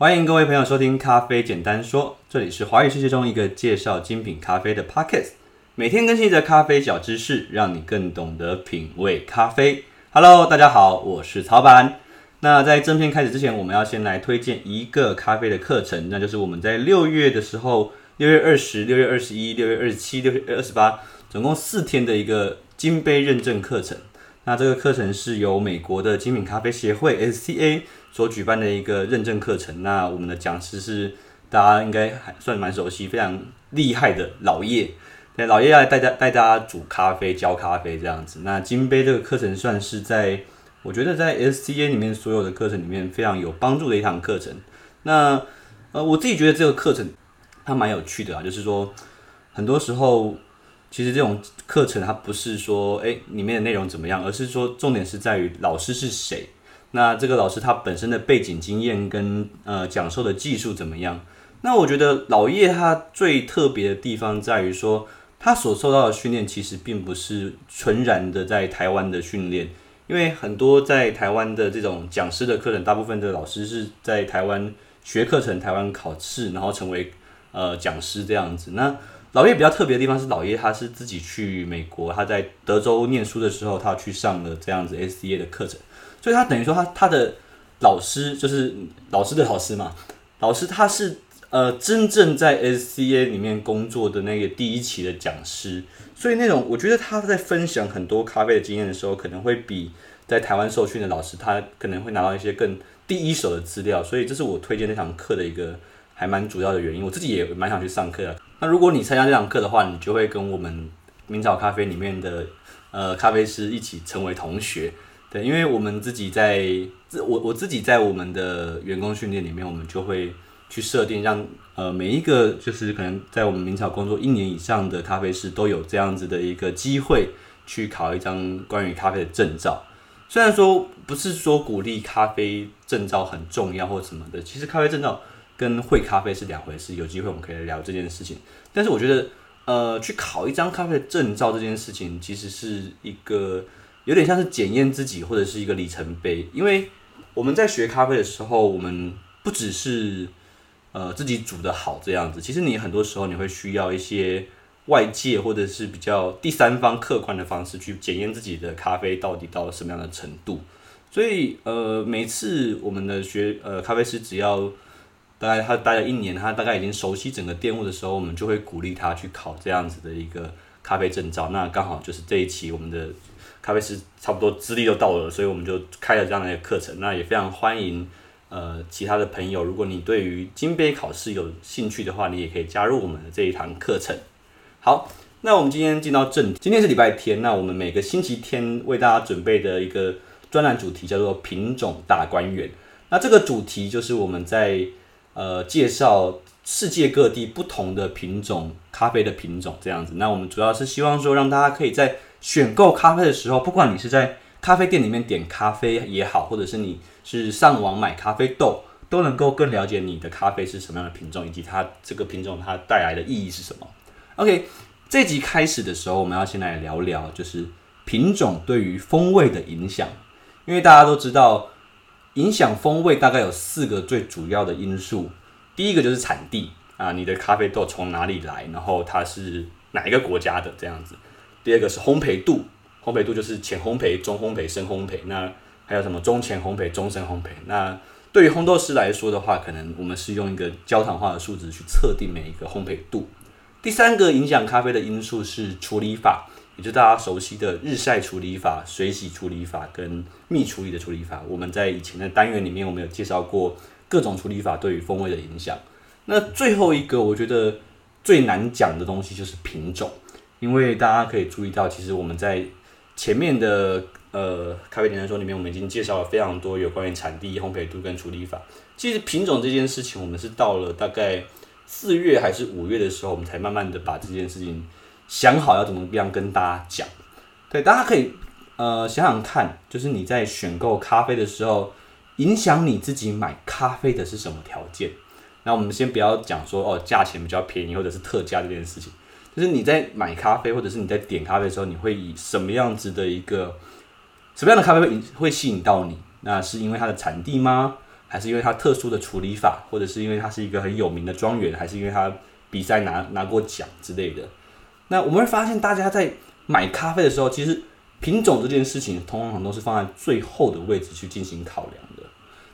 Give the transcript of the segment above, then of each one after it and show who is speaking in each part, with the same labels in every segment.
Speaker 1: 欢迎各位朋友收听《咖啡简单说》，这里是华语世界中一个介绍精品咖啡的 Podcast，每天更新一则咖啡小知识，让你更懂得品味咖啡。Hello，大家好，我是曹板。那在正片开始之前，我们要先来推荐一个咖啡的课程，那就是我们在六月的时候，六月二十、六月二十一、六月二十七、六月二十八，总共四天的一个金杯认证课程。那这个课程是由美国的精品咖啡协会 SCA 所举办的一个认证课程。那我们的讲师是大家应该还算蛮熟悉、非常厉害的老叶。那老叶要来带大带大家煮咖啡、教咖啡这样子。那金杯这个课程算是在我觉得在 SCA 里面所有的课程里面非常有帮助的一堂课程。那呃，我自己觉得这个课程它蛮有趣的啊，就是说很多时候其实这种课程它不是说诶里面的内容怎么样，而是说重点是在于老师是谁。那这个老师他本身的背景经验跟呃讲授的技术怎么样？那我觉得老叶他最特别的地方在于说，他所受到的训练其实并不是纯然的在台湾的训练，因为很多在台湾的这种讲师的课程，大部分的老师是在台湾学课程、台湾考试，然后成为呃讲师这样子。那老叶比较特别的地方是，老叶他是自己去美国，他在德州念书的时候，他去上了这样子 SCA 的课程。所以他等于说他他的老师就是老师的老师嘛，老师他是呃真正在 SCA 里面工作的那个第一期的讲师，所以那种我觉得他在分享很多咖啡的经验的时候，可能会比在台湾受训的老师他可能会拿到一些更第一手的资料，所以这是我推荐那堂课的一个还蛮主要的原因。我自己也蛮想去上课的。那如果你参加这堂课的话，你就会跟我们明早咖啡里面的呃咖啡师一起成为同学。对，因为我们自己在自我我自己在我们的员工训练里面，我们就会去设定让呃每一个就是可能在我们明朝工作一年以上的咖啡师都有这样子的一个机会去考一张关于咖啡的证照。虽然说不是说鼓励咖啡证照很重要或什么的，其实咖啡证照跟会咖啡是两回事。有机会我们可以聊这件事情。但是我觉得呃去考一张咖啡的证照这件事情，其实是一个。有点像是检验自己或者是一个里程碑，因为我们在学咖啡的时候，我们不只是呃自己煮得好这样子，其实你很多时候你会需要一些外界或者是比较第三方客观的方式去检验自己的咖啡到底到了什么样的程度。所以呃每次我们的学呃咖啡师只要大概他待了一年，他大概已经熟悉整个店务的时候，我们就会鼓励他去考这样子的一个咖啡证照。那刚好就是这一期我们的。咖啡师差不多资历都到了，所以我们就开了这样的一个课程。那也非常欢迎呃其他的朋友，如果你对于金杯考试有兴趣的话，你也可以加入我们的这一堂课程。好，那我们今天进到正题，今天是礼拜天，那我们每个星期天为大家准备的一个专栏主题叫做品种大观园。那这个主题就是我们在呃介绍世界各地不同的品种咖啡的品种这样子。那我们主要是希望说让大家可以在选购咖啡的时候，不管你是在咖啡店里面点咖啡也好，或者是你是上网买咖啡豆，都能够更了解你的咖啡是什么样的品种，以及它这个品种它带来的意义是什么。OK，这集开始的时候，我们要先来聊聊，就是品种对于风味的影响。因为大家都知道，影响风味大概有四个最主要的因素。第一个就是产地啊，你的咖啡豆从哪里来，然后它是哪一个国家的这样子。第二个是烘焙度，烘焙度就是浅烘焙、中烘焙、深烘焙。那还有什么中浅烘焙、中深烘焙？那对于烘豆师来说的话，可能我们是用一个焦糖化的数值去测定每一个烘焙度。第三个影响咖啡的因素是处理法，也就大家熟悉的日晒处理法、水洗处理法跟蜜处理的处理法。我们在以前的单元里面，我们有介绍过各种处理法对于风味的影响。那最后一个，我觉得最难讲的东西就是品种。因为大家可以注意到，其实我们在前面的呃咖啡简单说里面，我们已经介绍了非常多有关于产地、烘焙度跟处理法。其实品种这件事情，我们是到了大概四月还是五月的时候，我们才慢慢的把这件事情想好要怎么样跟大家讲。对，大家可以呃想想看，就是你在选购咖啡的时候，影响你自己买咖啡的是什么条件？那我们先不要讲说哦价钱比较便宜或者是特价这件事情。就是你在买咖啡，或者是你在点咖啡的时候，你会以什么样子的一个什么样的咖啡会会吸引到你？那是因为它的产地吗？还是因为它特殊的处理法，或者是因为它是一个很有名的庄园，还是因为它比赛拿拿过奖之类的。那我们会发现，大家在买咖啡的时候，其实品种这件事情通常都是放在最后的位置去进行考量的。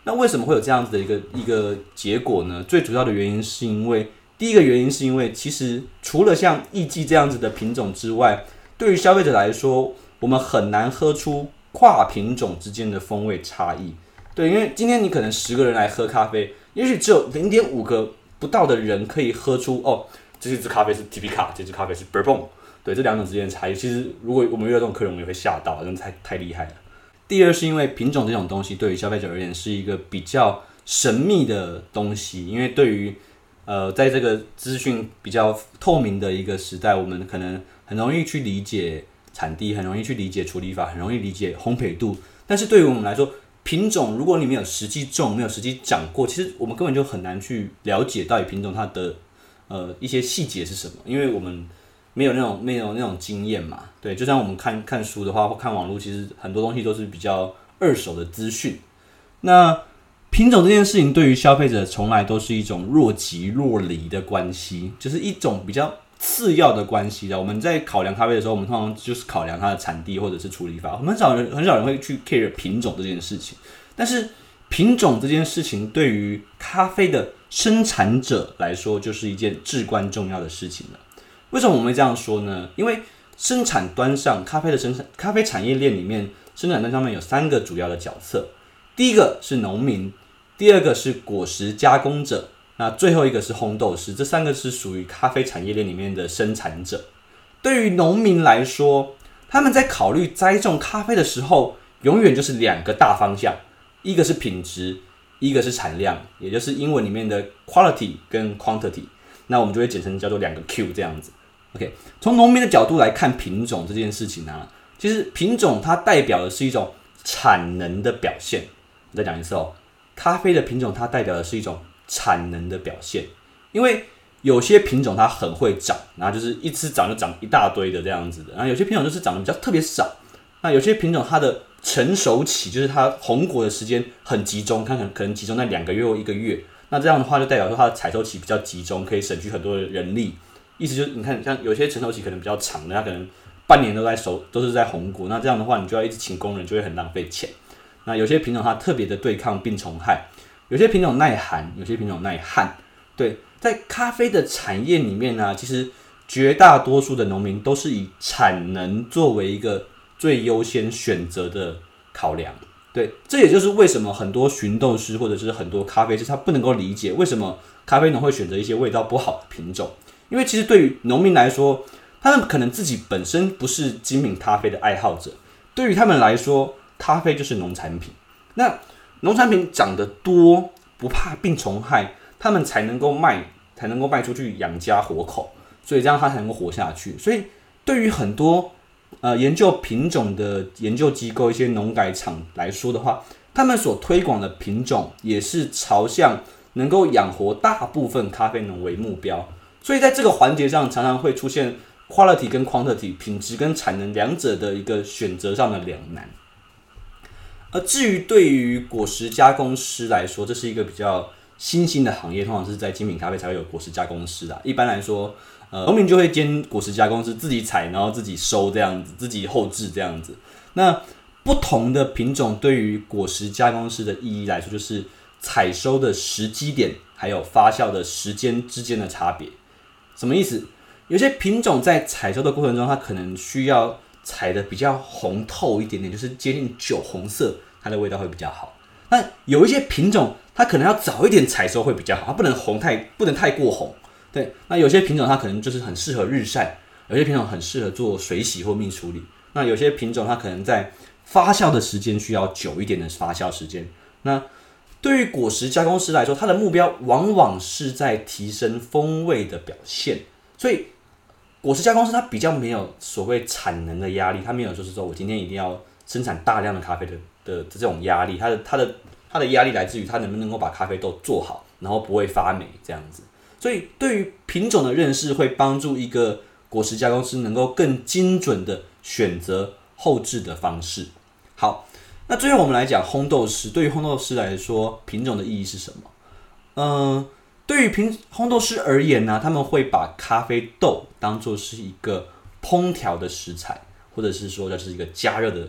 Speaker 1: 那为什么会有这样子的一个一个结果呢？最主要的原因是因为，第一个原因是因为，其实除了像艺妓这样子的品种之外，对于消费者来说，我们很难喝出跨品种之间的风味差异。对，因为今天你可能十个人来喝咖啡，也许只有零点五个不到的人可以喝出哦，这支咖啡是 T P 卡这支咖啡是 Bourbon。对，这两种之间的差异，其实如果我们遇到这种客人，我们也会吓到，真的太太厉害了。第二是因为品种这种东西对于消费者而言是一个比较神秘的东西，因为对于呃在这个资讯比较透明的一个时代，我们可能很容易去理解产地，很容易去理解处理法，很容易理解烘焙度。但是对于我们来说，品种如果你没有实际种，没有实际长过，其实我们根本就很难去了解到底品种它的呃一些细节是什么，因为我们。没有那种没有那种经验嘛？对，就像我们看看书的话，或看网络，其实很多东西都是比较二手的资讯。那品种这件事情对于消费者从来都是一种若即若离的关系，就是一种比较次要的关系的。我们在考量咖啡的时候，我们通常就是考量它的产地或者是处理法，很少人很少人会去 care 品种这件事情。但是品种这件事情对于咖啡的生产者来说，就是一件至关重要的事情了。为什么我们会这样说呢？因为生产端上咖啡的生产，咖啡产业链里面，生产端上面有三个主要的角色。第一个是农民，第二个是果实加工者，那最后一个是烘豆师。这三个是属于咖啡产业链里面的生产者。对于农民来说，他们在考虑栽种咖啡的时候，永远就是两个大方向，一个是品质，一个是产量，也就是英文里面的 quality 跟 quantity。那我们就会简称叫做两个 Q 这样子。OK，从农民的角度来看品种这件事情呢、其实品种它代表的是一种产能的表现。我再讲一次哦，咖啡的品种它代表的是一种产能的表现，因为有些品种它很会长，然后就是一次长就长一大堆的这样子的，然后有些品种就是长得比较特别少。那有些品种它的成熟期就是它红果的时间很集中，它可能可能集中在两个月或一个月，那这样的话就代表说它的采收期比较集中，可以省去很多的人力。意思就是，你看，像有些成熟期可能比较长的，它可能半年都在熟，都是在红果。那这样的话，你就要一直请工人，就会很浪费钱。那有些品种它特别的对抗病虫害，有些品种耐寒，有些品种耐旱。对，在咖啡的产业里面呢，其实绝大多数的农民都是以产能作为一个最优先选择的考量。对，这也就是为什么很多寻豆师或者是很多咖啡师他不能够理解为什么咖啡农会选择一些味道不好的品种。因为其实对于农民来说，他们可能自己本身不是精品咖啡的爱好者，对于他们来说，咖啡就是农产品。那农产品长得多，不怕病虫害，他们才能够卖，才能够卖出去养家活口，所以这样他才能够活下去。所以对于很多呃研究品种的研究机构、一些农改场来说的话，他们所推广的品种也是朝向能够养活大部分咖啡农为目标。所以在这个环节上，常常会出现 quality 跟 quantity 品质跟产能两者的一个选择上的两难。而至于对于果实加工师来说，这是一个比较新兴的行业，通常是在精品咖啡才会有果实加工师的。一般来说，呃，农民就会兼果实加工师，自己采，然后自己收这样子，自己后制这样子。那不同的品种对于果实加工师的意义来说，就是采收的时机点还有发酵的时间之间的差别。什么意思？有些品种在采收的过程中，它可能需要采的比较红透一点点，就是接近酒红色，它的味道会比较好。那有一些品种，它可能要早一点采收会比较好，它不能红太，不能太过红。对，那有些品种它可能就是很适合日晒，有些品种很适合做水洗或蜜处理。那有些品种它可能在发酵的时间需要久一点的发酵时间。那对于果实加工师来说，他的目标往往是在提升风味的表现，所以果实加工师他比较没有所谓产能的压力，他没有就是说我今天一定要生产大量的咖啡的的这种压力，他的他的他的压力来自于他能不能够把咖啡豆做好，然后不会发霉这样子。所以对于品种的认识，会帮助一个果实加工师能够更精准的选择后置的方式。好。那最后我们来讲烘豆师，对于烘豆师来说，品种的意义是什么？嗯、对于品烘豆师而言呢，他们会把咖啡豆当做是一个烹调的食材，或者是说就是一个加热的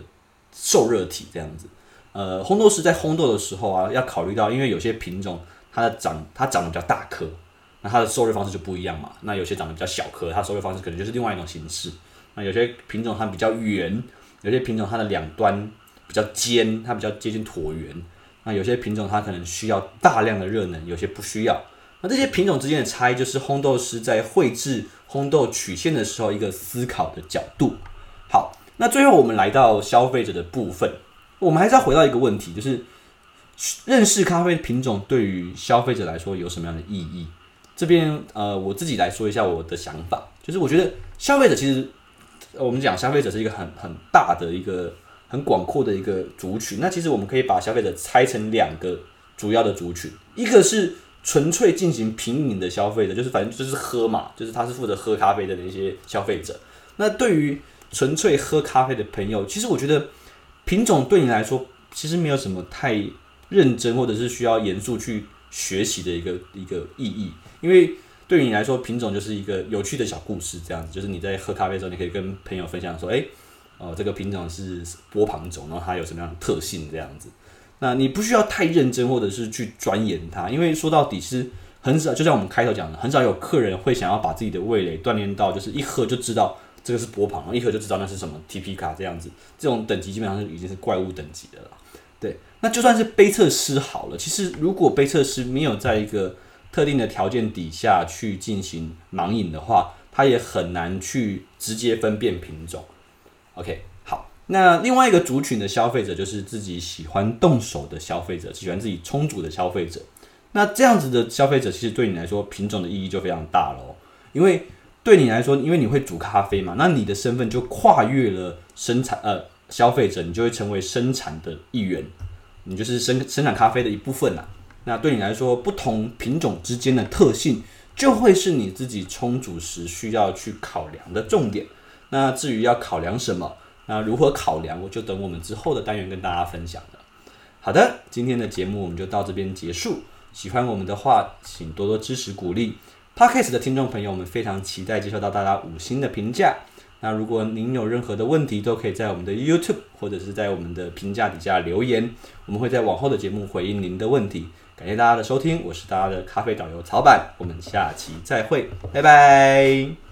Speaker 1: 受热体这样子。呃，烘豆师在烘豆的时候啊，要考虑到，因为有些品种它的长它长得比较大颗，它的受热方式就不一样嘛。那有些长得比较小颗，它受热方式可能就是另外一种形式。那有些品种它比较圆，有些品种它的两端比较尖，它比较接近椭圆。那有些品种它可能需要大量的热能，有些不需要。那这些品种之间的差异，就是烘豆师在绘制烘豆曲线的时候一个思考的角度。好，那最后我们来到消费者的部分。我们还是要回到一个问题，就是认识咖啡品种对于消费者来说有什么样的意义？这边呃，我自己来说一下我的想法，就是我觉得消费者其实我们讲消费者是一个很很大的一个很广阔的一个族群。那其实我们可以把消费者拆成两个主要的族群，一个是纯粹进行品饮的消费者，就是反正就是喝嘛，就是他是负责喝咖啡的那些消费者。那对于纯粹喝咖啡的朋友，其实我觉得。品种对你来说其实没有什么太认真或者是需要严肃去学习的一个一个意义，因为对于你来说，品种就是一个有趣的小故事，这样子，就是你在喝咖啡的时候，你可以跟朋友分享说，哎，哦，这个品种是波旁种，然后它有什么样的特性，这样子。那你不需要太认真或者是去钻研它，因为说到底是很少，就像我们开头讲的，很少有客人会想要把自己的味蕾锻炼到，就是一喝就知道。这个是波旁，一喝就知道那是什么 TP 卡这样子，这种等级基本上是已经是怪物等级的了。对，那就算是杯测师好了，其实如果杯测师没有在一个特定的条件底下去进行盲饮的话，他也很难去直接分辨品种。OK，好，那另外一个族群的消费者就是自己喜欢动手的消费者，喜欢自己冲煮的消费者。那这样子的消费者，其实对你来说品种的意义就非常大喽，因为。对你来说，因为你会煮咖啡嘛，那你的身份就跨越了生产呃消费者，你就会成为生产的一员，你就是生生产咖啡的一部分啦。那对你来说，不同品种之间的特性就会是你自己冲煮时需要去考量的重点。那至于要考量什么，那如何考量，我就等我们之后的单元跟大家分享了。好的，今天的节目我们就到这边结束。喜欢我们的话，请多多支持鼓励。Podcast 的听众朋友们非常期待接受到大家五星的评价。那如果您有任何的问题，都可以在我们的 YouTube 或者是在我们的评价底下留言，我们会在往后的节目回应您的问题。感谢大家的收听，我是大家的咖啡导游曹板，我们下期再会，拜拜。